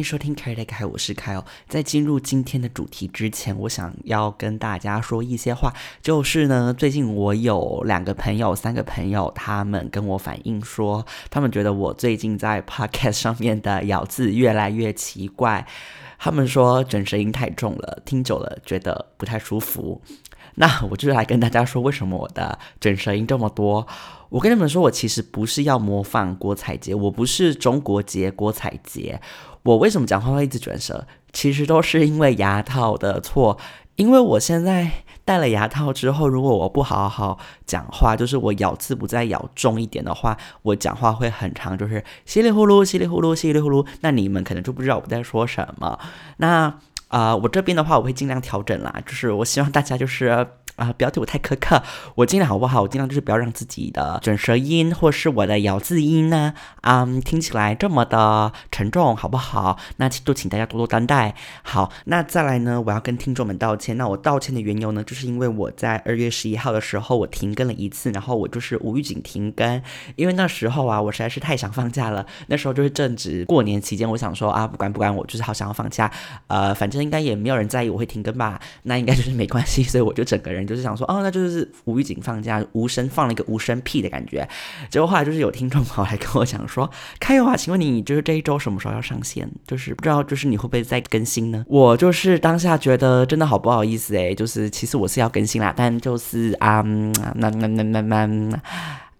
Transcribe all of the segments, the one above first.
迎收听凯瑞凯，我是凯哦。在进入今天的主题之前，我想要跟大家说一些话，就是呢，最近我有两个朋友、三个朋友，他们跟我反映说，他们觉得我最近在 podcast 上面的咬字越来越奇怪，他们说整声音太重了，听久了觉得不太舒服。那我就来跟大家说，为什么我的整舌音这么多。我跟你们说，我其实不是要模仿郭采洁，我不是中国结郭采洁。我为什么讲话会一直卷舌？其实都是因为牙套的错。因为我现在戴了牙套之后，如果我不好好讲话，就是我咬字不再咬重一点的话，我讲话会很长，就是稀里呼噜、稀里呼噜、稀里呼噜。那你们可能就不知道我在说什么。那啊，我这边的话，我会尽量调整啦。就是我希望大家就是。啊，不要对我太苛刻，我尽量好不好？我尽量就是不要让自己的卷舌音或是我的咬字音呢，嗯，听起来这么的沉重，好不好？那就请大家多多担待。好，那再来呢，我要跟听众们道歉。那我道歉的缘由呢，就是因为我在二月十一号的时候我停更了一次，然后我就是无预警停更，因为那时候啊，我实在是太想放假了。那时候就是正值过年期间，我想说啊，不管不管，我就是好想要放假。呃，反正应该也没有人在意我会停更吧，那应该就是没关系，所以我就整个人。就是想说，哦，那就是无预警放假，无声放了一个无声屁的感觉。结果后来就是有听众跑来跟我讲说，开友啊，请问你就是这一周什么时候要上线？就是不知道，就是你会不会再更新呢？我就是当下觉得真的好不好意思诶，就是其实我是要更新啦，但就是啊，那那那那那。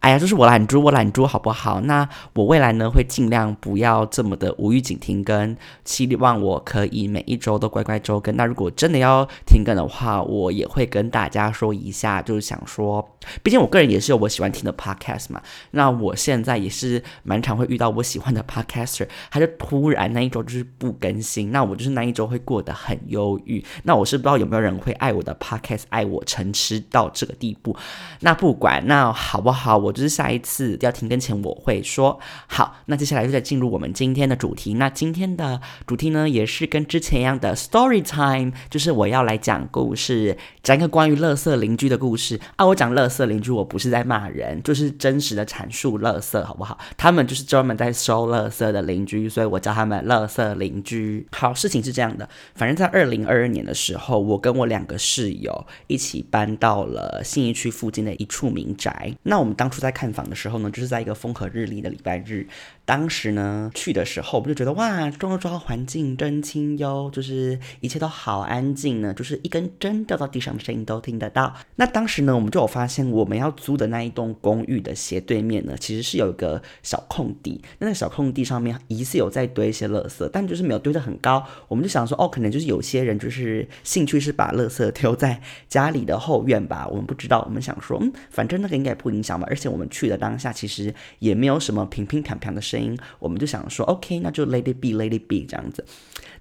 哎呀，就是我懒猪，我懒猪，好不好？那我未来呢会尽量不要这么的无预警停更，希望我可以每一周都乖乖周更。那如果真的要停更的话，我也会跟大家说一下，就是想说，毕竟我个人也是有我喜欢听的 podcast 嘛。那我现在也是蛮常会遇到我喜欢的 podcaster，他就突然那一周就是不更新，那我就是那一周会过得很忧郁。那我是不知道有没有人会爱我的 podcast，爱我诚痴到这个地步。那不管那好不好，我。就是下一次要停更前我会说好，那接下来就再进入我们今天的主题。那今天的主题呢，也是跟之前一样的 story time，就是我要来讲故事，讲一个关于乐色邻居的故事啊。我讲乐色邻居，我不是在骂人，就是真实的阐述乐色，好不好？他们就是专门在收乐色的邻居，所以我叫他们乐色邻居。好，事情是这样的，反正在二零二二年的时候，我跟我两个室友一起搬到了信义区附近的一处民宅。那我们当初。在看房的时候呢，就是在一个风和日丽的礼拜日。当时呢去的时候，我们就觉得哇，中州环境真清幽，就是一切都好安静呢，就是一根针掉到地上的声音都听得到。那当时呢，我们就有发现，我们要租的那一栋公寓的斜对面呢，其实是有一个小空地。那个小空地上面疑似有在堆一些垃圾，但就是没有堆得很高。我们就想说，哦，可能就是有些人就是兴趣是把垃圾丢在家里的后院吧。我们不知道，我们想说，嗯，反正那个应该不影响吧，而且。我们去的当下，其实也没有什么平平平平的事声音，我们就想说，OK，那就 Lady be lady be 这样子。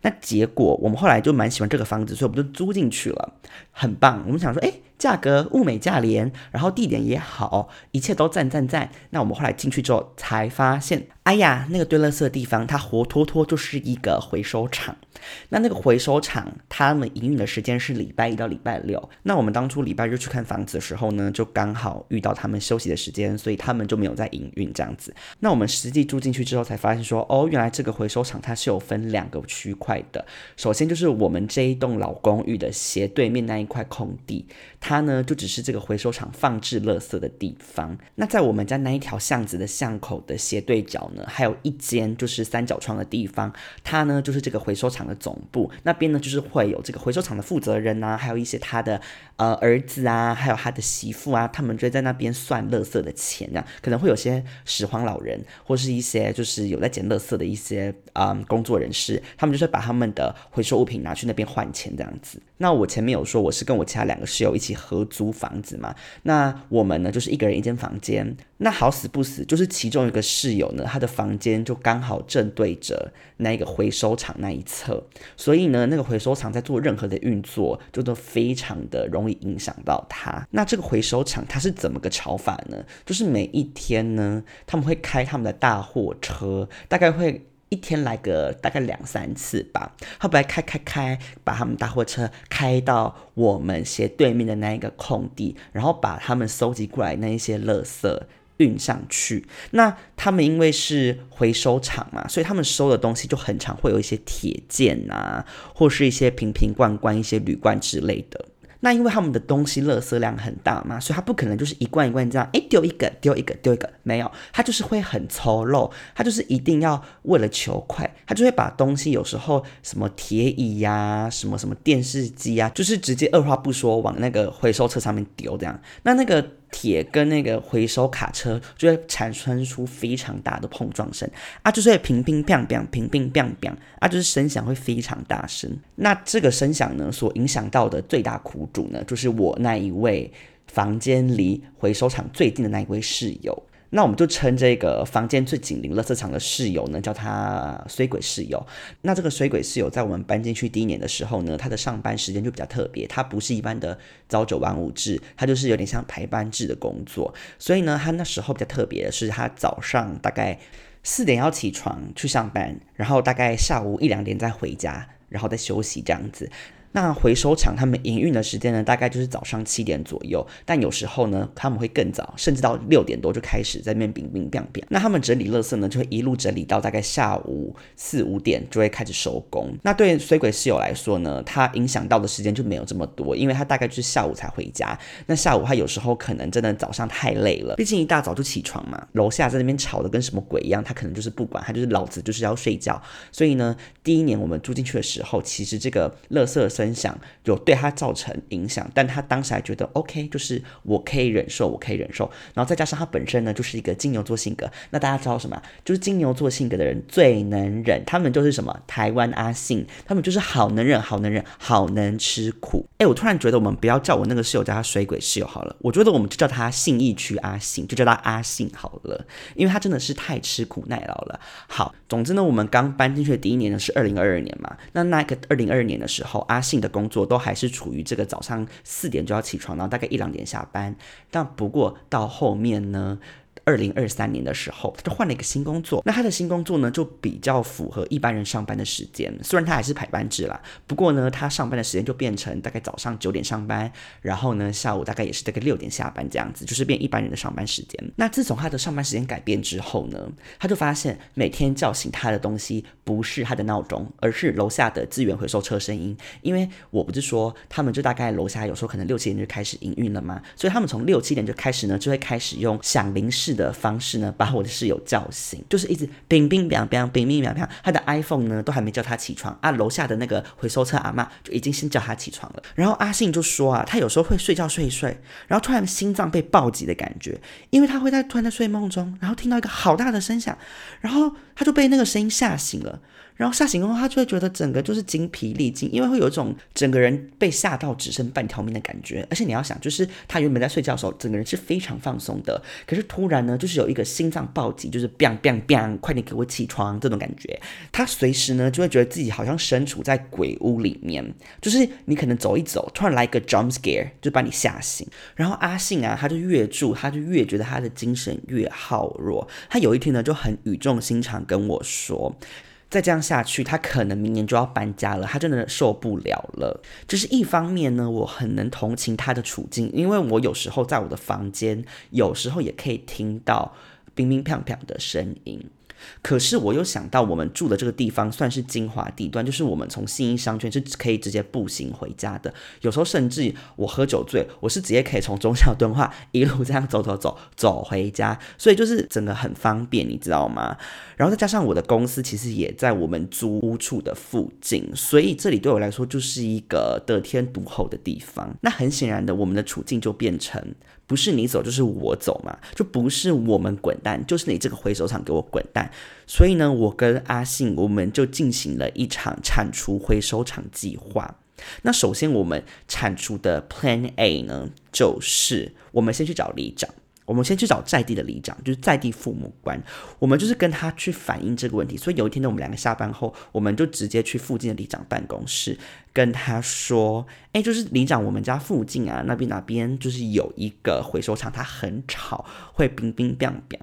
那结果我们后来就蛮喜欢这个房子，所以我们就租进去了，很棒。我们想说，哎。价格物美价廉，然后地点也好，一切都赞赞赞。那我们后来进去之后才发现，哎呀，那个堆垃圾的地方，它活脱脱就是一个回收厂。那那个回收厂，他们营运的时间是礼拜一到礼拜六。那我们当初礼拜日去看房子的时候呢，就刚好遇到他们休息的时间，所以他们就没有在营运这样子。那我们实际住进去之后才发现说，哦，原来这个回收厂它是有分两个区块的。首先就是我们这一栋老公寓的斜对面那一块空地。它它呢，就只是这个回收厂放置垃圾的地方。那在我们家那一条巷子的巷口的斜对角呢，还有一间就是三角窗的地方。它呢，就是这个回收厂的总部。那边呢，就是会有这个回收厂的负责人啊，还有一些他的呃儿子啊，还有他的媳妇啊，他们就在那边算垃圾的钱。啊可能会有些拾荒老人，或是一些就是有在捡垃圾的一些啊工作人士，他们就是把他们的回收物品拿去那边换钱这样子。那我前面有说，我是跟我其他两个室友一起。合租房子嘛，那我们呢就是一个人一间房间。那好死不死，就是其中一个室友呢，他的房间就刚好正对着那个回收厂那一侧，所以呢，那个回收厂在做任何的运作，就都非常的容易影响到他。那这个回收厂它是怎么个炒法呢？就是每一天呢，他们会开他们的大货车，大概会。一天来个大概两三次吧，他不来开开开，把他们大货车开到我们斜对面的那一个空地，然后把他们收集过来那一些垃圾运上去。那他们因为是回收厂嘛，所以他们收的东西就很常会有一些铁件啊，或是一些瓶瓶罐罐、一些铝罐之类的。那因为他们的东西垃圾量很大嘛，所以他不可能就是一罐一罐这样，哎丢一个丢一个丢一个，没有，他就是会很粗陋，他就是一定要为了求快，他就会把东西有时候什么铁椅呀，什么什么电视机啊，就是直接二话不说往那个回收车上面丢这样，那那个。铁跟那个回收卡车就会产生出非常大的碰撞声啊，就是会乒乒乓乓，乒乒乓乓啊，就是声响会非常大声。那这个声响呢，所影响到的最大苦主呢，就是我那一位房间离回收厂最近的那一位室友。那我们就称这个房间最紧邻垃圾场的室友呢，叫他水鬼室友。那这个水鬼室友在我们搬进去第一年的时候呢，他的上班时间就比较特别，他不是一般的朝九晚五制，他就是有点像排班制的工作。所以呢，他那时候比较特别的是，他早上大概四点要起床去上班，然后大概下午一两点再回家，然后再休息这样子。那回收厂他们营运的时间呢，大概就是早上七点左右，但有时候呢，他们会更早，甚至到六点多就开始在那边冰冰冰冰。那他们整理垃圾呢，就会一路整理到大概下午四五点就会开始收工。那对水鬼室友来说呢，他影响到的时间就没有这么多，因为他大概就是下午才回家。那下午他有时候可能真的早上太累了，毕竟一大早就起床嘛，楼下在那边吵得跟什么鬼一样，他可能就是不管，他就是老子就是要睡觉。所以呢，第一年我们住进去的时候，其实这个垃圾。分享有对他造成影响，但他当时还觉得 OK，就是我可以忍受，我可以忍受。然后再加上他本身呢，就是一个金牛座性格。那大家知道什么？就是金牛座性格的人最能忍，他们就是什么？台湾阿信，他们就是好能忍，好能忍，好能吃苦。哎，我突然觉得我们不要叫我那个室友叫他水鬼室友好了，我觉得我们就叫他信义区阿信，就叫他阿信好了，因为他真的是太吃苦耐劳了。好，总之呢，我们刚搬进去的第一年呢是二零二二年嘛，那那个二零二二年的时候，阿。性的工作都还是处于这个早上四点就要起床，然后大概一两点下班。但不过到后面呢？二零二三年的时候，他就换了一个新工作。那他的新工作呢，就比较符合一般人上班的时间。虽然他还是排班制啦，不过呢，他上班的时间就变成大概早上九点上班，然后呢，下午大概也是大概六点下班这样子，就是变一般人的上班时间。那自从他的上班时间改变之后呢，他就发现每天叫醒他的东西不是他的闹钟，而是楼下的资源回收车声音。因为我不是说他们就大概楼下有时候可能六七点就开始营运了吗？所以他们从六七点就开始呢，就会开始用响铃式。的方式呢，把我的室友叫醒，就是一直冰冰冰冰冰冰冰凉，他的 iPhone 呢都还没叫他起床啊，楼下的那个回收车阿妈就已经先叫他起床了。然后阿信就说啊，他有时候会睡觉睡一睡，然后突然心脏被暴击的感觉，因为他会在突然在睡梦中，然后听到一个好大的声响，然后他就被那个声音吓醒了。然后吓醒后，他就会觉得整个就是精疲力尽，因为会有一种整个人被吓到只剩半条命的感觉。而且你要想，就是他原本在睡觉的时候，整个人是非常放松的，可是突然呢，就是有一个心脏暴击，就是 bang bang bang，快点给我起床这种感觉。他随时呢就会觉得自己好像身处在鬼屋里面，就是你可能走一走，突然来一个 jump scare，就把你吓醒。然后阿信啊，他就越住，他就越觉得他的精神越耗弱。他有一天呢就很语重心长跟我说。再这样下去，他可能明年就要搬家了。他真的受不了了。就是一方面呢，我很能同情他的处境，因为我有时候在我的房间，有时候也可以听到冰冰乓乓的声音。可是我又想到，我们住的这个地方算是精华地段，就是我们从信义商圈是可以直接步行回家的。有时候甚至我喝酒醉，我是直接可以从中小敦化一路这样走走走走回家，所以就是整个很方便，你知道吗？然后再加上我的公司其实也在我们租屋处的附近，所以这里对我来说就是一个得天独厚的地方。那很显然的，我们的处境就变成。不是你走就是我走嘛，就不是我们滚蛋，就是你这个回收厂给我滚蛋。所以呢，我跟阿信我们就进行了一场铲除回收厂计划。那首先我们铲除的 Plan A 呢，就是我们先去找里长。我们先去找在地的里长，就是在地父母官，我们就是跟他去反映这个问题。所以有一天呢，我们两个下班后，我们就直接去附近的里长办公室，跟他说：“哎，就是里长，我们家附近啊，那边哪边就是有一个回收厂，它很吵，会冰冰冰冰。”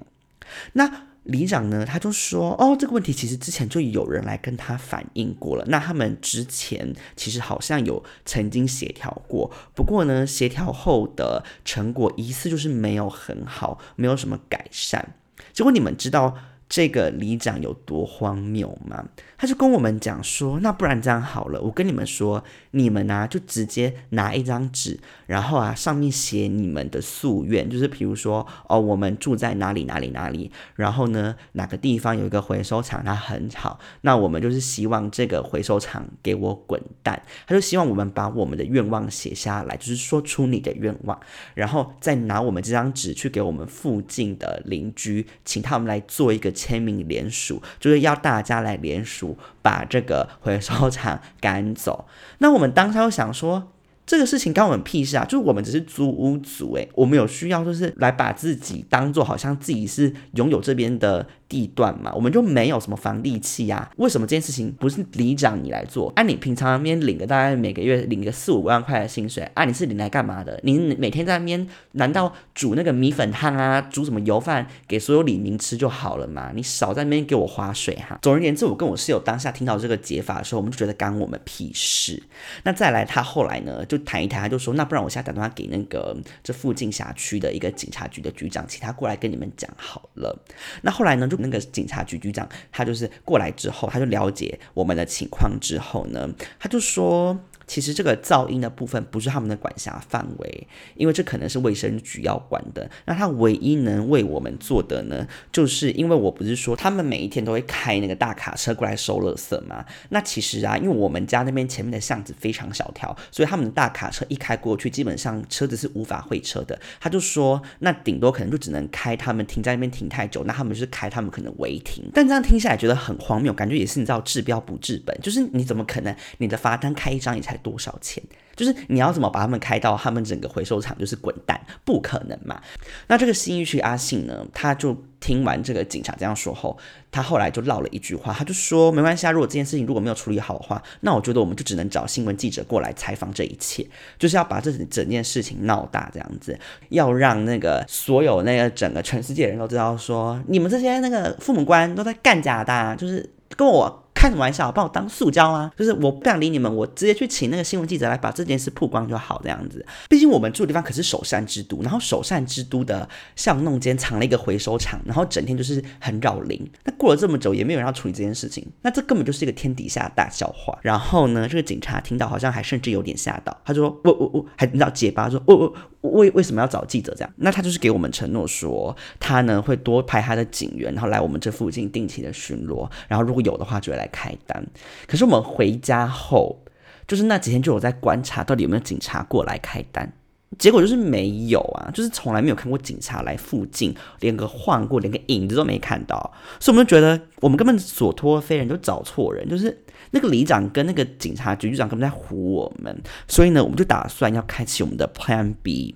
那里长呢，他就说，哦，这个问题其实之前就有人来跟他反映过了。那他们之前其实好像有曾经协调过，不过呢，协调后的成果疑似就是没有很好，没有什么改善。结果你们知道？这个里长有多荒谬吗？他就跟我们讲说，那不然这样好了，我跟你们说，你们呢就直接拿一张纸，然后啊上面写你们的夙愿，就是比如说哦，我们住在哪里哪里哪里，然后呢哪个地方有一个回收厂，它很好，那我们就是希望这个回收厂给我滚蛋。他就希望我们把我们的愿望写下来，就是说出你的愿望，然后再拿我们这张纸去给我们附近的邻居，请他们来做一个。签名联署，就是要大家来联署，把这个回收厂赶走。那我们当时又想说。这个事情关我们屁事啊！就是我们只是租屋族，诶，我们有需要就是来把自己当做好像自己是拥有这边的地段嘛，我们就没有什么房地契啊？为什么这件事情不是里长你来做？按你平常那边领个大概每个月领个四五万块的薪水，啊，你是领来干嘛的？你每天在那边难道煮那个米粉汤啊，煮什么油饭给所有李民吃就好了嘛？你少在那边给我划水哈！总而言之，我跟我室友当下听到这个解法的时候，我们就觉得干我们屁事。那再来，他后来呢就。谈一谈，他就说：“那不然我现在打电话给那个这附近辖区的一个警察局的局长，请他过来跟你们讲好了。”那后来呢，就那个警察局局长，他就是过来之后，他就了解我们的情况之后呢，他就说。其实这个噪音的部分不是他们的管辖范围，因为这可能是卫生局要管的。那他唯一能为我们做的呢，就是因为我不是说他们每一天都会开那个大卡车过来收垃圾吗？那其实啊，因为我们家那边前面的巷子非常小条，所以他们的大卡车一开过去，基本上车子是无法会车的。他就说，那顶多可能就只能开他们停在那边停太久，那他们就是开他们可能违停。但这样听下来觉得很荒谬，感觉也是你知道治标不治本，就是你怎么可能你的罚单开一张你才。多少钱？就是你要怎么把他们开到他们整个回收厂就是滚蛋，不可能嘛？那这个新一区阿信呢，他就听完这个警察这样说后，他后来就唠了一句话，他就说没关系啊，如果这件事情如果没有处理好的话，那我觉得我们就只能找新闻记者过来采访这一切，就是要把这整件事情闹大这样子，要让那个所有那个整个全世界人都知道说，你们这些那个父母官都在干假的，就是跟我。开什么玩笑？把我当塑胶啊？就是我不想理你们，我直接去请那个新闻记者来把这件事曝光就好，这样子。毕竟我们住的地方可是首善之都，然后首善之都的巷弄间藏了一个回收厂，然后整天就是很扰邻。那过了这么久，也没有人要处理这件事情，那这根本就是一个天底下大笑话。然后呢，这个警察听到好像还甚至有点吓到，他就说：“我我我，还你知道结巴说，我我为为什么要找记者这样？那他就是给我们承诺说，他呢会多派他的警员，然后来我们这附近定期的巡逻，然后如果有的话就会来。”开单，可是我们回家后，就是那几天就有在观察，到底有没有警察过来开单，结果就是没有啊，就是从来没有看过警察来附近，连个晃过，连个影子都没看到，所以我们就觉得我们根本所托非人，就找错人，就是那个里长跟那个警察局局长根本在唬我们，所以呢，我们就打算要开启我们的 Plan B，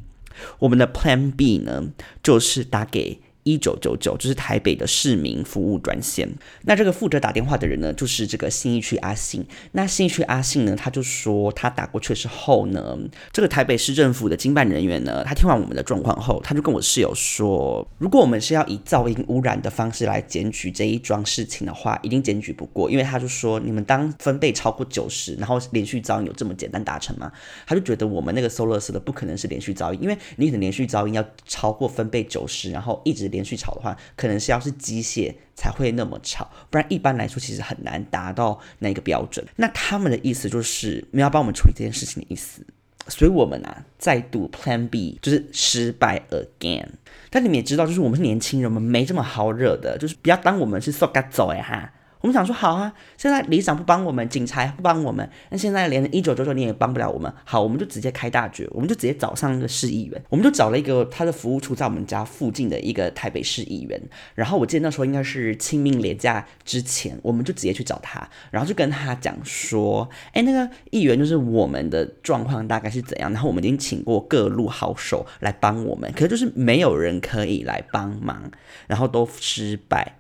我们的 Plan B 呢，就是打给。一九九九就是台北的市民服务专线。那这个负责打电话的人呢，就是这个信义区阿信。那信义区阿信呢，他就说他打过去之后呢，这个台北市政府的经办人员呢，他听完我们的状况后，他就跟我室友说，如果我们是要以噪音污染的方式来检举这一桩事情的话，一定检举不过，因为他就说你们当分贝超过九十，然后连续噪音有这么简单达成吗？他就觉得我们那个 s o l a 的不可能是连续噪音，因为你的连续噪音要超过分贝九十，然后一直。连连续吵的话，可能是要是机械才会那么吵，不然一般来说其实很难达到那个标准。那他们的意思就是没有帮我们处理这件事情的意思，所以我们啊再度 Plan B 就是失败 again。但你们也知道，就是我们是年轻人，我们没这么好惹的，就是不要当我们是 so g 走哎哈。我们想说好啊，现在里长不帮我们，警察不帮我们，那现在连一九九九年也帮不了我们。好，我们就直接开大决，我们就直接找上那个市议员，我们就找了一个他的服务处在我们家附近的一个台北市议员。然后我记得那时候应该是清明连假之前，我们就直接去找他，然后就跟他讲说，哎，那个议员就是我们的状况大概是怎样，然后我们已经请过各路好手来帮我们，可是就是没有人可以来帮忙，然后都失败。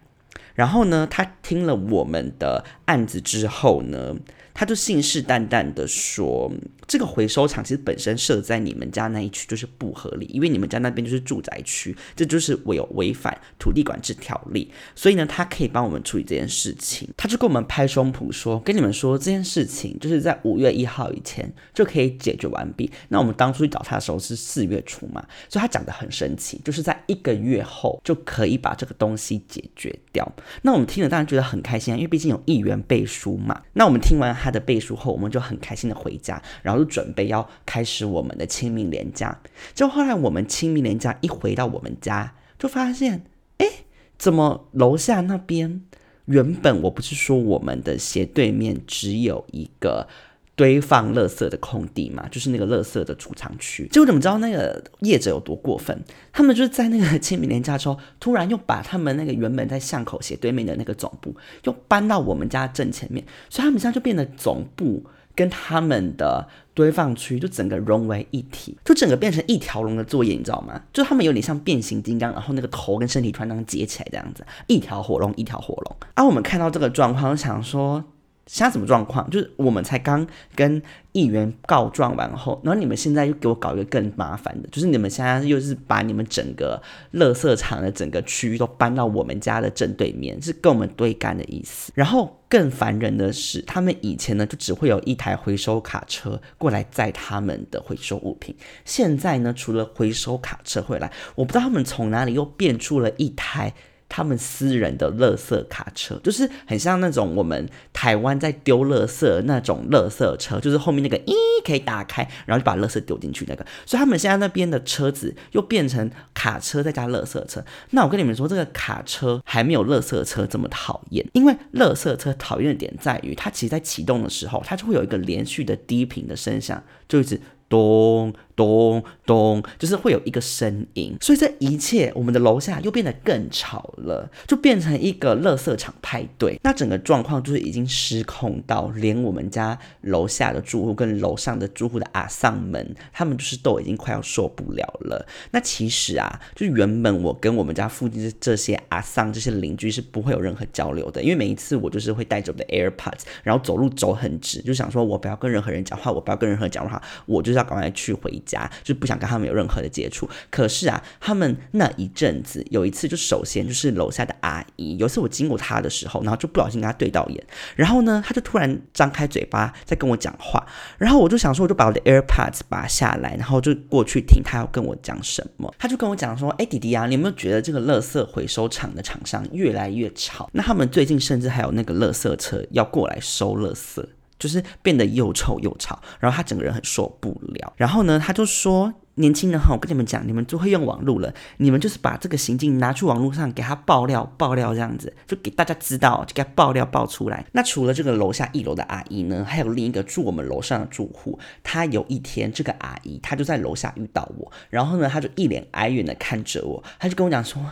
然后呢，他听了我们的案子之后呢，他就信誓旦旦的说，这个回收厂其实本身设在你们家那一区就是不合理，因为你们家那边就是住宅区，这就是我有违反土地管制条例，所以呢，他可以帮我们处理这件事情。他就跟我们拍胸脯说，跟你们说这件事情就是在五月一号以前就可以解决完毕。那我们当初去找他的时候是四月初嘛，所以他讲的很神奇，就是在一个月后就可以把这个东西解决掉。那我们听了当然觉得很开心啊，因为毕竟有议员背书嘛。那我们听完他的背书后，我们就很开心的回家，然后就准备要开始我们的清明连假。就后来我们清明连假一回到我们家，就发现，哎，怎么楼下那边原本我不是说我们的斜对面只有一个。堆放垃圾的空地嘛，就是那个垃圾的储藏区。就怎么知道那个业者有多过分？他们就是在那个清明年假之后，突然又把他们那个原本在巷口斜对面的那个总部，又搬到我们家正前面，所以他们现在就变得总部跟他们的堆放区就整个融为一体，就整个变成一条龙的作业，你知道吗？就他们有点像变形金刚，然后那个头跟身体突然能结起来这样子，一条火龙，一条火龙。而我们看到这个状况，想说。现在什么状况？就是我们才刚跟议员告状完后，然后你们现在又给我搞一个更麻烦的，就是你们现在又是把你们整个垃圾场的整个区域都搬到我们家的正对面，是跟我们对干的意思。然后更烦人的是，他们以前呢就只会有一台回收卡车过来载他们的回收物品，现在呢除了回收卡车回来，我不知道他们从哪里又变出了一台。他们私人的垃圾卡车，就是很像那种我们台湾在丢垃圾那种垃圾车，就是后面那个咦可以打开，然后就把垃圾丢进去那个。所以他们现在那边的车子又变成卡车再加垃圾车。那我跟你们说，这个卡车还没有垃圾车这么讨厌，因为垃圾车讨厌的点在于，它其实在启动的时候，它就会有一个连续的低频的声响，就一直。咚咚咚，就是会有一个声音，所以这一切，我们的楼下又变得更吵了，就变成一个垃圾场派对。那整个状况就是已经失控到，连我们家楼下的住户跟楼上的住户的阿丧们，他们就是都已经快要受不了了。那其实啊，就原本我跟我们家附近的这些阿丧这些邻居是不会有任何交流的，因为每一次我就是会带着我的 AirPods，然后走路走很直，就想说我不要跟任何人讲话，我不要跟任何人讲话，我就是要。赶快去回家，就不想跟他们有任何的接触。可是啊，他们那一阵子有一次，就首先就是楼下的阿姨，有一次我经过她的时候，然后就不小心跟她对到眼，然后呢，她就突然张开嘴巴在跟我讲话，然后我就想说，我就把我的 AirPods 拔下来，然后就过去听她要跟我讲什么。她就跟我讲说：“哎，弟弟啊，你有没有觉得这个垃圾回收厂的厂商越来越吵？那他们最近甚至还有那个垃圾车要过来收垃圾。”就是变得又臭又吵，然后他整个人很受不了。然后呢，他就说：“年轻人哈，我跟你们讲，你们就会用网络了，你们就是把这个行径拿去网络上给他爆料爆料，这样子就给大家知道，就给他爆料爆出来。那除了这个楼下一楼的阿姨呢，还有另一个住我们楼上的住户，他有一天这个阿姨她就在楼下遇到我，然后呢，他就一脸哀怨的看着我，他就跟我讲说。”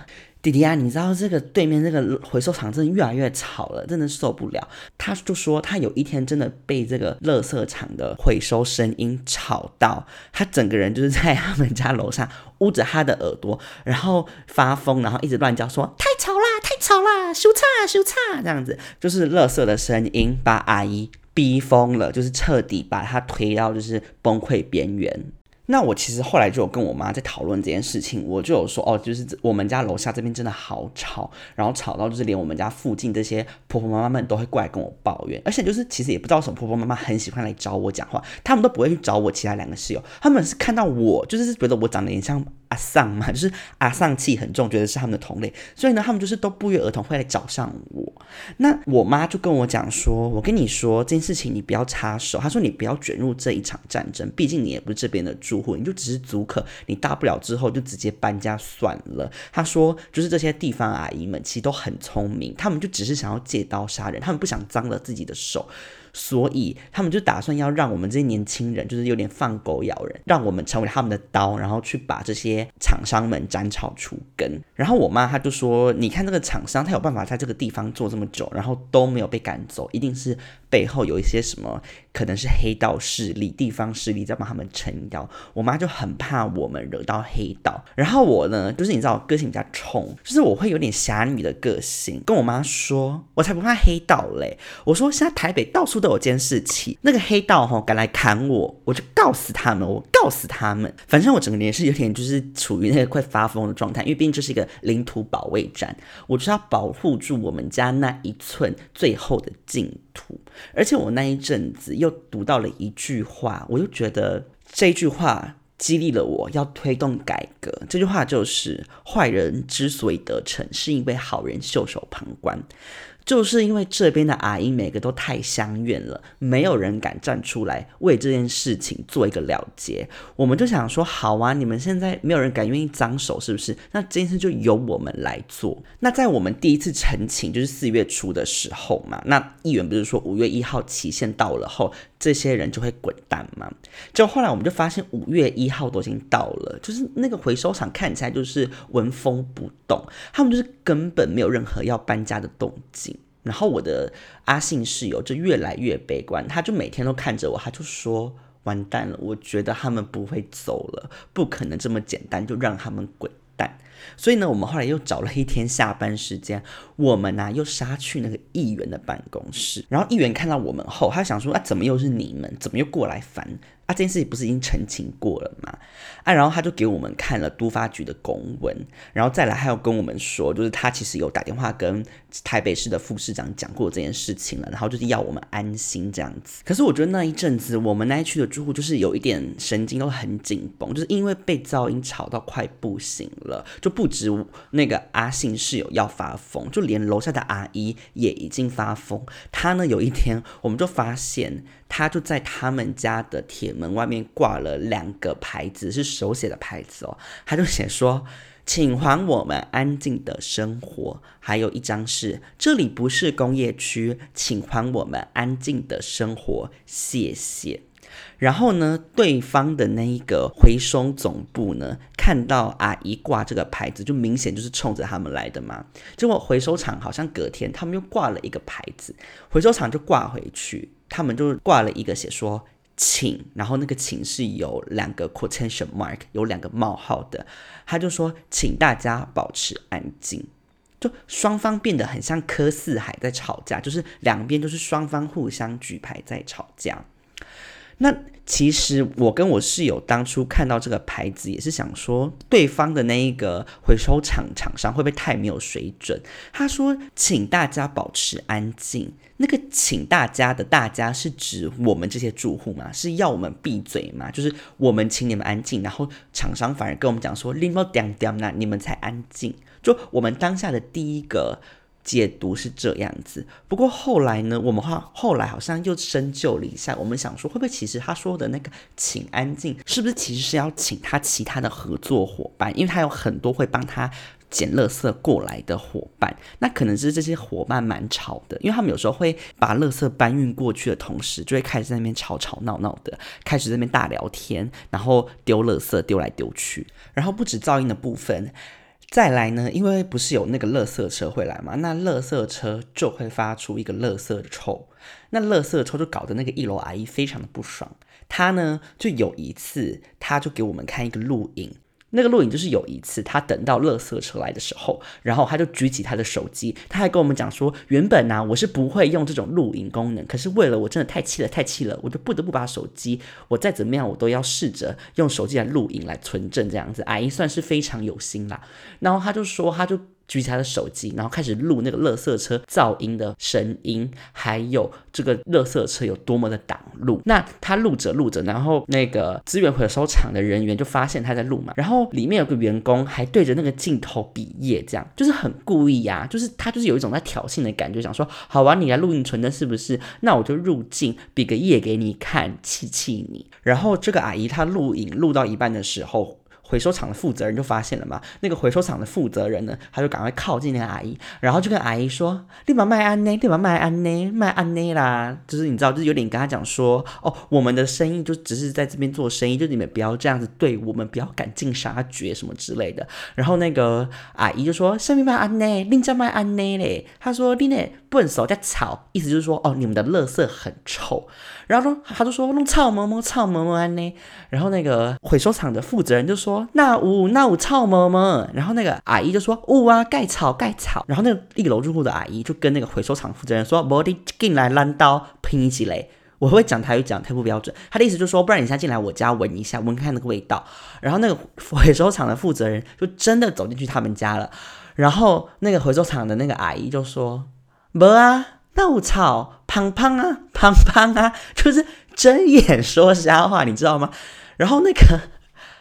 弟弟啊，你知道这个对面这个回收厂真的越来越吵了，真的受不了。他就说他有一天真的被这个垃圾场的回收声音吵到，他整个人就是在他们家楼上捂着他的耳朵，然后发疯，然后一直乱叫说太吵啦，太吵啦，修差修差这样子，就是垃圾的声音把阿姨逼疯了，就是彻底把他推到就是崩溃边缘。那我其实后来就有跟我妈在讨论这件事情，我就有说哦，就是我们家楼下这边真的好吵，然后吵到就是连我们家附近这些婆婆妈妈们都会过来跟我抱怨，而且就是其实也不知道什么婆婆妈妈很喜欢来找我讲话，他们都不会去找我其他两个室友，他们是看到我就是觉得我长得也像。阿丧嘛，就是阿丧气很重，觉得是他们的同类，所以呢，他们就是都不约而同会来找上我。那我妈就跟我讲说：“我跟你说这件事情，你不要插手。”她说：“你不要卷入这一场战争，毕竟你也不是这边的住户，你就只是租客，你大不了之后就直接搬家算了。”她说：“就是这些地方阿姨们其实都很聪明，他们就只是想要借刀杀人，他们不想脏了自己的手。”所以他们就打算要让我们这些年轻人，就是有点放狗咬人，让我们成为他们的刀，然后去把这些厂商们斩草除根。然后我妈她就说：“你看这个厂商，他有办法在这个地方做这么久，然后都没有被赶走，一定是背后有一些什么可能是黑道势力、地方势力在帮他们撑腰。我妈就很怕我们惹到黑道，然后我呢，就是你知道，我个性比较冲，就是我会有点侠女的个性，跟我妈说，我才不怕黑道嘞。我说现在台北到处都有监视器，那个黑道哈敢来砍我，我就告死他们，我告死他们。反正我整个人是有点就是处于那个快发疯的状态，因为毕竟这是一个领土保卫战，我就是要保护住我们家那一寸最后的净土。而且我那一阵子又读到了一句话，我就觉得这句话激励了我要推动改革。这句话就是：坏人之所以得逞，是因为好人袖手旁观。就是因为这边的阿姨每个都太相怨了，没有人敢站出来为这件事情做一个了结。我们就想说，好啊，你们现在没有人敢愿意脏手，是不是？那这件事就由我们来做。那在我们第一次澄清，就是四月初的时候嘛，那议员不是说五月一号期限到了后，这些人就会滚蛋吗？就后来我们就发现五月一号都已经到了，就是那个回收厂看起来就是纹风不动，他们就是根本没有任何要搬家的动静。然后我的阿信室友就越来越悲观，他就每天都看着我，他就说：“完蛋了，我觉得他们不会走了，不可能这么简单就让他们滚蛋。”所以呢，我们后来又找了一天下班时间，我们呢又杀去那个议员的办公室。然后议员看到我们后，他想说：“啊，怎么又是你们？怎么又过来烦？”啊，这件事情不是已经澄清过了吗？啊，然后他就给我们看了都发局的公文，然后再来还要跟我们说，就是他其实有打电话跟台北市的副市长讲过这件事情了，然后就是要我们安心这样子。可是我觉得那一阵子，我们那一区的住户就是有一点神经都很紧绷，就是因为被噪音吵到快不行了，就不止那个阿信室友要发疯，就连楼下的阿姨也已经发疯。他呢，有一天我们就发现。他就在他们家的铁门外面挂了两个牌子，是手写的牌子哦。他就写说：“请还我们安静的生活。”还有一张是：“这里不是工业区，请还我们安静的生活，谢谢。”然后呢，对方的那一个回收总部呢，看到阿姨挂这个牌子，就明显就是冲着他们来的嘛。结果回收厂好像隔天他们又挂了一个牌子，回收厂就挂回去。他们就挂了一个写说请，然后那个请是有两个 quotation mark，有两个冒号的。他就说请大家保持安静，就双方变得很像柯四海在吵架，就是两边都是双方互相举牌在吵架。那其实我跟我室友当初看到这个牌子，也是想说，对方的那一个回收厂厂商会不会太没有水准？他说，请大家保持安静。那个请大家的大家是指我们这些住户吗？是要我们闭嘴吗？就是我们请你们安静，然后厂商反而跟我们讲说，你们点点那你们才安静。就我们当下的第一个。解读是这样子，不过后来呢，我们话后来好像又深究了一下，我们想说，会不会其实他说的那个“请安静”，是不是其实是要请他其他的合作伙伴？因为他有很多会帮他捡垃圾过来的伙伴，那可能是这些伙伴蛮吵的，因为他们有时候会把垃圾搬运过去的同时，就会开始在那边吵吵闹闹的，开始在那边大聊天，然后丢垃圾丢来丢去，然后不止噪音的部分。再来呢，因为不是有那个垃圾车会来嘛，那垃圾车就会发出一个垃圾臭，那垃圾臭就搞得那个一楼阿姨非常的不爽。她呢就有一次，她就给我们看一个录影。那个录影就是有一次，他等到垃圾车来的时候，然后他就举起他的手机，他还跟我们讲说，原本呢我是不会用这种录影功能，可是为了我真的太气了，太气了，我就不得不把手机，我再怎么样我都要试着用手机来录影来存证这样子。阿姨算是非常有心啦，然后他就说，他就。举起他的手机，然后开始录那个垃圾车噪音的声音，还有这个垃圾车有多么的挡路。那他录着录着，然后那个资源回收厂的人员就发现他在录嘛，然后里面有个员工还对着那个镜头比耶，这样就是很故意呀，就是他就是有一种在挑衅的感觉，想说好玩你来录音存的是不是？那我就入镜比个耶给你看，气气你。然后这个阿姨她录影录到一半的时候。回收厂的负责人就发现了嘛，那个回收厂的负责人呢，他就赶快靠近那个阿姨，然后就跟阿姨说：“立马卖安呢，立马卖安呢，卖安呢啦。”就是你知道，就是有点跟他讲说：“哦，我们的生意就只是在这边做生意，就你们不要这样子对我们，不要赶尽杀绝什么之类的。”然后那个阿姨就说：“下面卖安呢，另家卖安呢嘞。”他说：“你呢不能手在吵，意思就是说，哦，你们的垃圾很臭。”然后说，他就说弄臭么么臭么么安呢。然后那个回收厂的负责人就说。那五那五操么么，然后那个阿姨就说五啊盖草盖草，然后那个一楼住户的阿姨就跟那个回收厂负责人说，我得进来烂刀拼起来。我会讲台语讲太不标准，他的意思就是说，不然你现在进来我家闻一下，闻看那个味道。然后那个回收厂的负责人就真的走进去他们家了，然后那个回收厂的那个阿姨就说，不啊那五草胖胖啊胖胖啊，就是睁眼说瞎话，你知道吗？然后那个。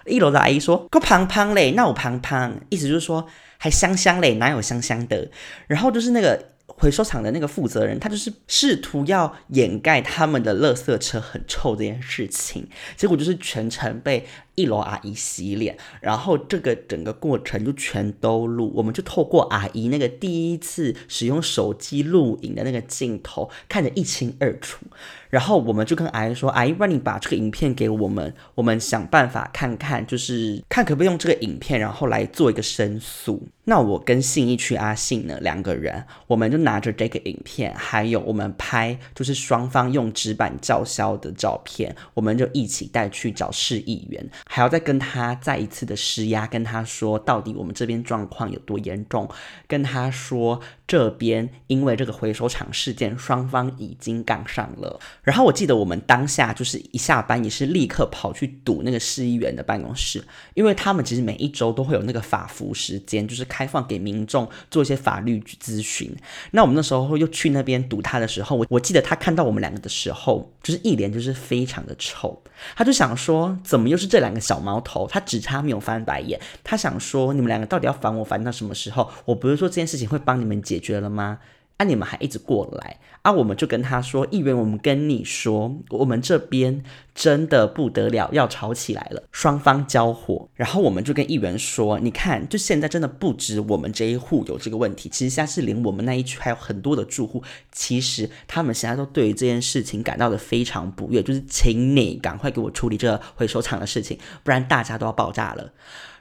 一楼的阿姨说：“够胖胖嘞，那我胖胖，意思就是说还香香嘞，哪有香香的？”然后就是那个回收厂的那个负责人，他就是试图要掩盖他们的垃圾车很臭这件事情，结果就是全程被。一楼阿姨洗脸，然后这个整个过程就全都录，我们就透过阿姨那个第一次使用手机录影的那个镜头，看得一清二楚。然后我们就跟阿姨说：“阿姨，不然你把这个影片给我们，我们想办法看看，就是看可不可以用这个影片，然后来做一个申诉。”那我跟信义区阿信呢两个人，我们就拿着这个影片，还有我们拍就是双方用纸板叫嚣的照片，我们就一起带去找市议员。还要再跟他再一次的施压，跟他说到底我们这边状况有多严重，跟他说这边因为这个回收厂事件，双方已经杠上了。然后我记得我们当下就是一下班也是立刻跑去堵那个市议员的办公室，因为他们其实每一周都会有那个法服时间，就是开放给民众做一些法律咨询。那我们那时候又去那边堵他的时候，我我记得他看到我们两个的时候，就是一脸就是非常的臭，他就想说怎么又是这两个。小毛头，他只差没有翻白眼。他想说，你们两个到底要烦我烦到什么时候？我不是说这件事情会帮你们解决了吗？啊，你们还一直过来啊！我们就跟他说，议员，我们跟你说，我们这边真的不得了，要吵起来了，双方交火。然后我们就跟议员说，你看，就现在真的不止我们这一户有这个问题，其实现在是连我们那一区还有很多的住户，其实他们现在都对于这件事情感到的非常不悦，就是请你赶快给我处理这回收厂的事情，不然大家都要爆炸了。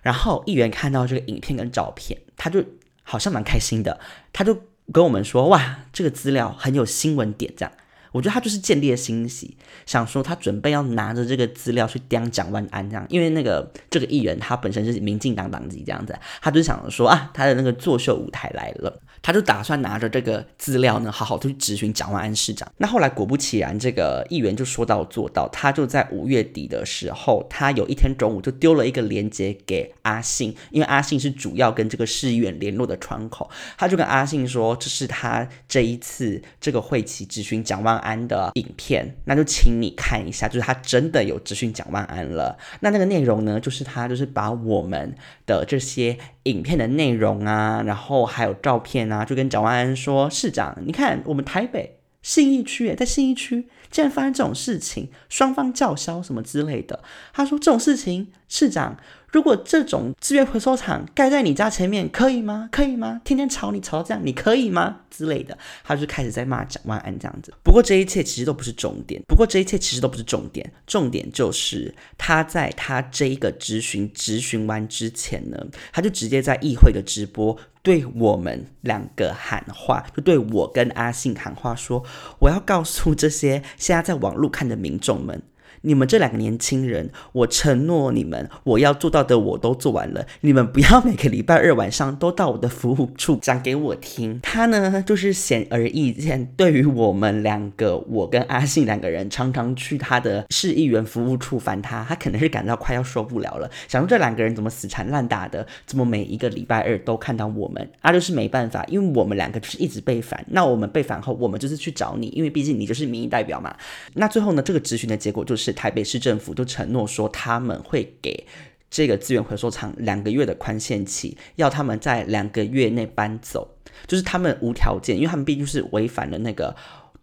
然后议员看到这个影片跟照片，他就好像蛮开心的，他就。跟我们说哇，这个资料很有新闻点，这样，我觉得他就是建立了欣喜，想说他准备要拿着这个资料去刁蒋万安这样，因为那个这个议员他本身是民进党党籍这样子，他就想说啊，他的那个作秀舞台来了。他就打算拿着这个资料呢，好好去质询蒋万安市长。那后来果不其然，这个议员就说到做到，他就在五月底的时候，他有一天中午就丢了一个链接给阿信，因为阿信是主要跟这个市议员联络的窗口，他就跟阿信说，这是他这一次这个会期质询蒋万安安的影片，那就请你看一下，就是他真的有质询蒋万安了。那那个内容呢，就是他就是把我们的这些。影片的内容啊，然后还有照片啊，就跟蒋万安说：“市长，你看我们台北信义区，在信义区竟然发生这种事情，双方叫嚣什么之类的。”他说：“这种事情，市长。”如果这种资源回收厂盖在你家前面，可以吗？可以吗？天天吵你吵到这样，你可以吗？之类的，他就开始在骂蒋万安这样子。不过这一切其实都不是重点。不过这一切其实都不是重点。重点就是他在他这一个质询质询完之前呢，他就直接在议会的直播对我们两个喊话，就对我跟阿信喊话说：“我要告诉这些现在在网络看的民众们。”你们这两个年轻人，我承诺你们，我要做到的我都做完了。你们不要每个礼拜二晚上都到我的服务处讲给我听。他呢，就是显而易见，对于我们两个，我跟阿信两个人常常去他的市议员服务处烦他，他可能是感到快要受不了了，想说这两个人怎么死缠烂打的，怎么每一个礼拜二都看到我们？啊，就是没办法，因为我们两个就是一直被烦。那我们被烦后，我们就是去找你，因为毕竟你就是民意代表嘛。那最后呢，这个咨询的结果就是。是台北市政府都承诺说他们会给这个资源回收厂两个月的宽限期，要他们在两个月内搬走，就是他们无条件，因为他们毕竟是违反了那个。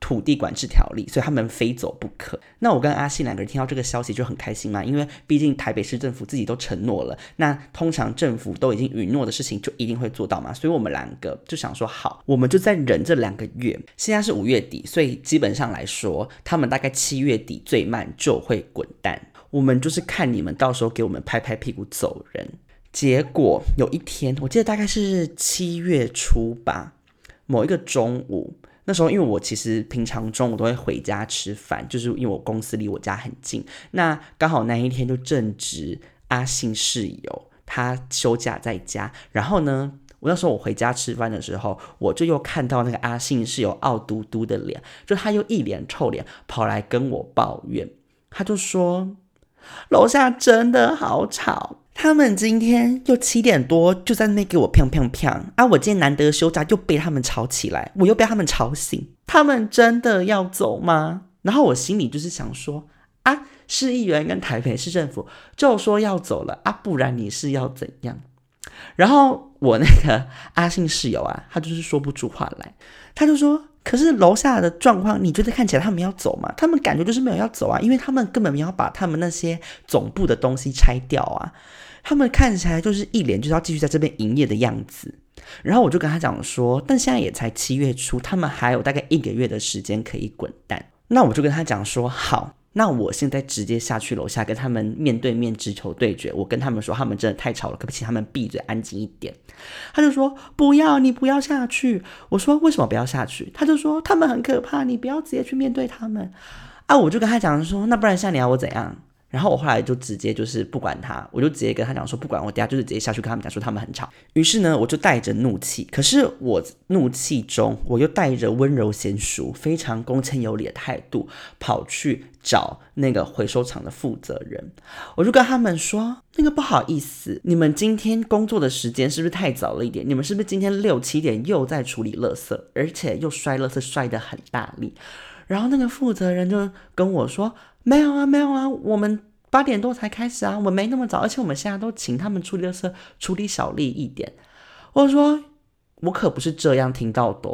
土地管制条例，所以他们非走不可。那我跟阿信两个人听到这个消息就很开心嘛，因为毕竟台北市政府自己都承诺了，那通常政府都已经允诺的事情就一定会做到嘛，所以我们两个就想说好，我们就在忍这两个月。现在是五月底，所以基本上来说，他们大概七月底最慢就会滚蛋。我们就是看你们到时候给我们拍拍屁股走人。结果有一天，我记得大概是七月初吧，某一个中午。那时候，因为我其实平常中午都会回家吃饭，就是因为我公司离我家很近。那刚好那一天就正值阿信室友他休假在家，然后呢，我那时候我回家吃饭的时候，我就又看到那个阿信室友傲嘟嘟的脸，就他又一脸臭脸跑来跟我抱怨，他就说楼下真的好吵。他们今天又七点多就在那边给我砰砰砰啊！我今天难得休假，又被他们吵起来，我又被他们吵醒。他们真的要走吗？然后我心里就是想说啊，市议员跟台北市政府就说要走了啊，不然你是要怎样？然后我那个阿信室友啊，他就是说不出话来，他就说。可是楼下的状况，你觉得看起来他们要走吗？他们感觉就是没有要走啊，因为他们根本没有把他们那些总部的东西拆掉啊。他们看起来就是一脸就是要继续在这边营业的样子。然后我就跟他讲说，但现在也才七月初，他们还有大概一个月的时间可以滚蛋。那我就跟他讲说，好。那我现在直接下去楼下跟他们面对面直球对决，我跟他们说他们真的太吵了，可不可以请他们闭嘴安静一点？他就说不要，你不要下去。我说为什么不要下去？他就说他们很可怕，你不要直接去面对他们。啊，我就跟他讲说，那不然像你要我怎样？然后我后来就直接就是不管他，我就直接跟他讲说，不管我等下就是直接下去跟他们讲说他们很吵。于是呢，我就带着怒气，可是我怒气中我又带着温柔娴熟、非常恭谦有礼的态度，跑去找那个回收厂的负责人。我就跟他们说，那个不好意思，你们今天工作的时间是不是太早了一点？你们是不是今天六七点又在处理垃圾，而且又摔垃圾摔得很大力？然后那个负责人就跟我说。没有啊，没有啊，我们八点多才开始啊，我没那么早，而且我们现在都请他们处理的是处理小利一点。我说我可不是这样听到的，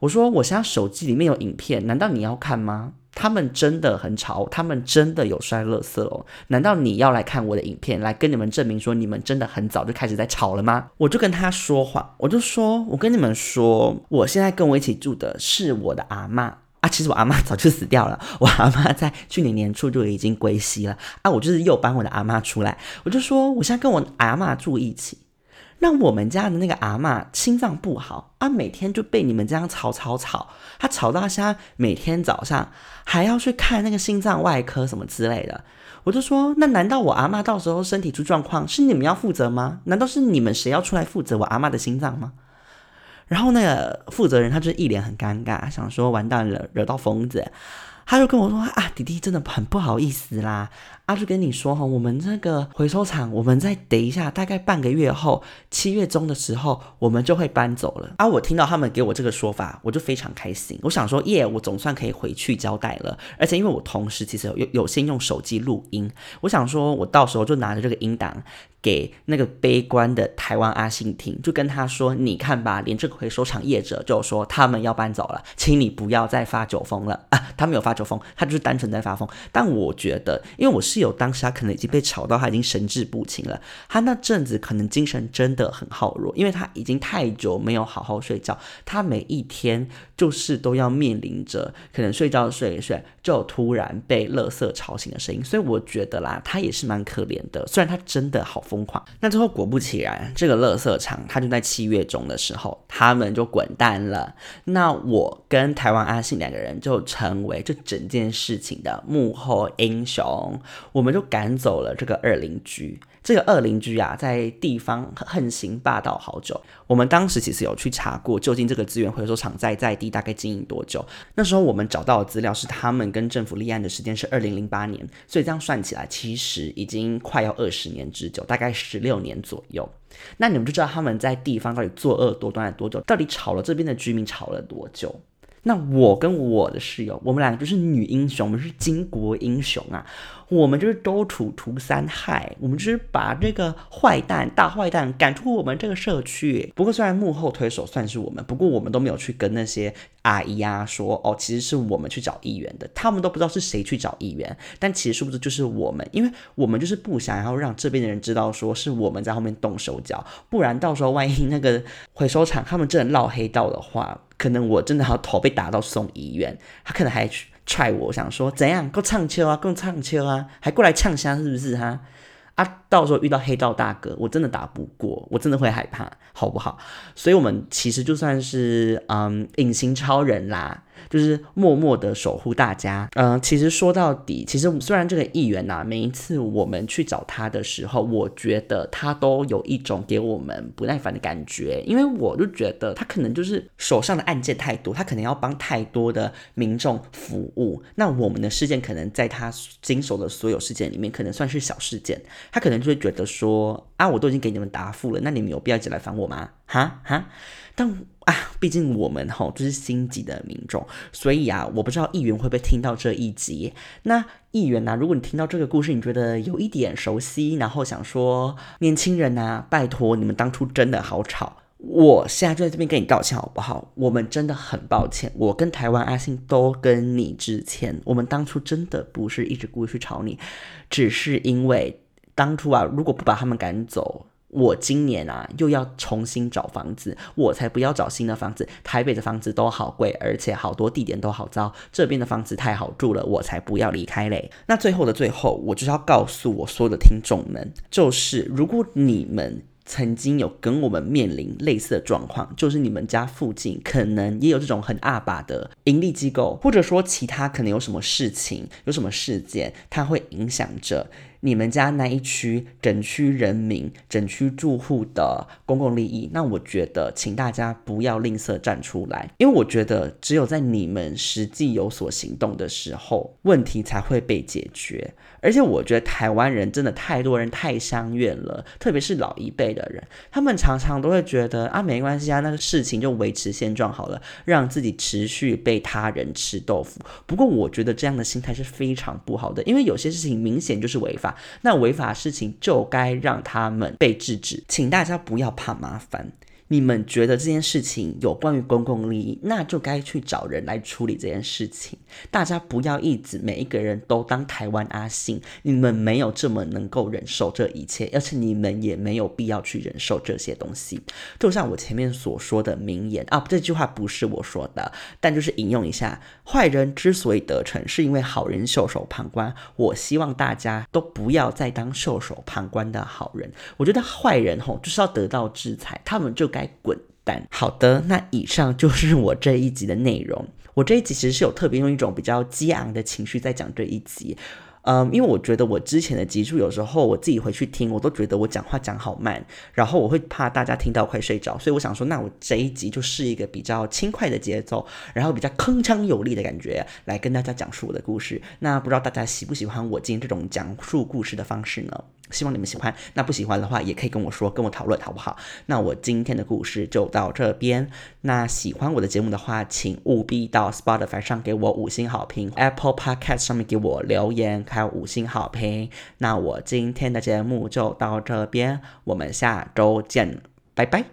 我说我现在手机里面有影片，难道你要看吗？他们真的很吵，他们真的有摔垃圾哦，难道你要来看我的影片，来跟你们证明说你们真的很早就开始在吵了吗？我就跟他说谎，我就说我跟你们说，我现在跟我一起住的是我的阿妈。啊，其实我阿妈早就死掉了。我阿妈在去年年初就已经归西了。啊，我就是又搬我的阿妈出来。我就说，我现在跟我阿妈住一起。那我们家的那个阿妈心脏不好啊，每天就被你们这样吵吵吵，她吵到现在每天早上还要去看那个心脏外科什么之类的。我就说，那难道我阿妈到时候身体出状况是你们要负责吗？难道是你们谁要出来负责我阿妈的心脏吗？然后那个负责人他就一脸很尴尬，想说完蛋了，惹到疯子。他就跟我说啊，弟弟真的很不好意思啦。他，就跟你说哈，我们这个回收厂，我们再等一下，大概半个月后，七月中的时候，我们就会搬走了。啊，我听到他们给我这个说法，我就非常开心。我想说，耶，我总算可以回去交代了。而且因为我同时其实有有先用手机录音，我想说我到时候就拿着这个音档给那个悲观的台湾阿信听，就跟他说，你看吧，连这个回收厂业者就说他们要搬走了，请你不要再发酒疯了啊！他没有发酒疯，他就是单纯在发疯。但我觉得，因为我是。有当时他可能已经被吵到，他已经神志不清了。他那阵子可能精神真的很耗弱，因为他已经太久没有好好睡觉。他每一天就是都要面临着可能睡觉睡一睡，就突然被垃圾吵醒的声音。所以我觉得啦，他也是蛮可怜的。虽然他真的好疯狂。那最后果不其然，这个垃圾场他就在七月中的时候，他们就滚蛋了。那我跟台湾阿信两个人就成为这整件事情的幕后英雄。我们就赶走了这个二邻居。这个二邻居啊，在地方横行霸道好久。我们当时其实有去查过，究竟这个资源回收厂在在地大概经营多久？那时候我们找到的资料是，他们跟政府立案的时间是二零零八年，所以这样算起来，其实已经快要二十年之久，大概十六年左右。那你们就知道他们在地方到底作恶多端了多久？到底吵了这边的居民吵了多久？那我跟我的室友，我们两个就是女英雄，我们是巾帼英雄啊！我们就是周楚除三害，我们就是把这个坏蛋、大坏蛋赶出我们这个社区。不过虽然幕后推手算是我们，不过我们都没有去跟那些阿姨啊说哦，其实是我们去找议员的，他们都不知道是谁去找议员。但其实是不是就是我们？因为我们就是不想要让这边的人知道说是我们在后面动手脚，不然到时候万一那个回收厂他们真的闹黑道的话，可能我真的要头被打到送医院，他可能还去。踹我，想说怎样？够唱秋啊，够唱秋啊，还过来呛香是不是哈？啊，到时候遇到黑道大哥，我真的打不过，我真的会害怕，好不好？所以，我们其实就算是嗯，隐形超人啦。就是默默的守护大家。嗯，其实说到底，其实虽然这个议员呐，每一次我们去找他的时候，我觉得他都有一种给我们不耐烦的感觉，因为我就觉得他可能就是手上的案件太多，他可能要帮太多的民众服务。那我们的事件可能在他经手的所有事件里面，可能算是小事件，他可能就会觉得说啊，我都已经给你们答复了，那你们有必要一直来烦我吗？哈哈，但。啊，毕竟我们哈就是心急的民众，所以啊，我不知道议员会不会听到这一集。那议员呐，如果你听到这个故事，你觉得有一点熟悉，然后想说年轻人呐，拜托你们当初真的好吵，我现在就在这边跟你道歉好不好？我们真的很抱歉，我跟台湾阿信都跟你致歉，我们当初真的不是一直故意去吵你，只是因为当初啊，如果不把他们赶走。我今年啊又要重新找房子，我才不要找新的房子。台北的房子都好贵，而且好多地点都好糟，这边的房子太好住了，我才不要离开嘞。那最后的最后，我就是要告诉我所有的听众们，就是如果你们曾经有跟我们面临类似的状况，就是你们家附近可能也有这种很阿爸的盈利机构，或者说其他可能有什么事情、有什么事件，它会影响着。你们家那一区整区人民、整区住户的公共利益，那我觉得，请大家不要吝啬站出来，因为我觉得只有在你们实际有所行动的时候，问题才会被解决。而且我觉得台湾人真的太多人太相怨了，特别是老一辈的人，他们常常都会觉得啊，没关系啊，那个事情就维持现状好了，让自己持续被他人吃豆腐。不过我觉得这样的心态是非常不好的，因为有些事情明显就是违法。那违法事情就该让他们被制止，请大家不要怕麻烦。你们觉得这件事情有关于公共利益，那就该去找人来处理这件事情。大家不要一直每一个人都当台湾阿信，你们没有这么能够忍受这一切，而且你们也没有必要去忍受这些东西。就像我前面所说的名言啊，这句话不是我说的，但就是引用一下：坏人之所以得逞，是因为好人袖手旁观。我希望大家都不要再当袖手旁观的好人。我觉得坏人吼就是要得到制裁，他们就该。滚蛋！好的，那以上就是我这一集的内容。我这一集其实是有特别用一种比较激昂的情绪在讲这一集。嗯，因为我觉得我之前的集数有时候我自己回去听，我都觉得我讲话讲好慢，然后我会怕大家听到快睡着，所以我想说，那我这一集就是一个比较轻快的节奏，然后比较铿锵有力的感觉来跟大家讲述我的故事。那不知道大家喜不喜欢我今天这种讲述故事的方式呢？希望你们喜欢。那不喜欢的话，也可以跟我说，跟我讨论，好不好？那我今天的故事就到这边。那喜欢我的节目的话，请务必到 Spotify 上给我五星好评，Apple Podcast 上面给我留言。还有五星好评，那我今天的节目就到这边，我们下周见，拜拜。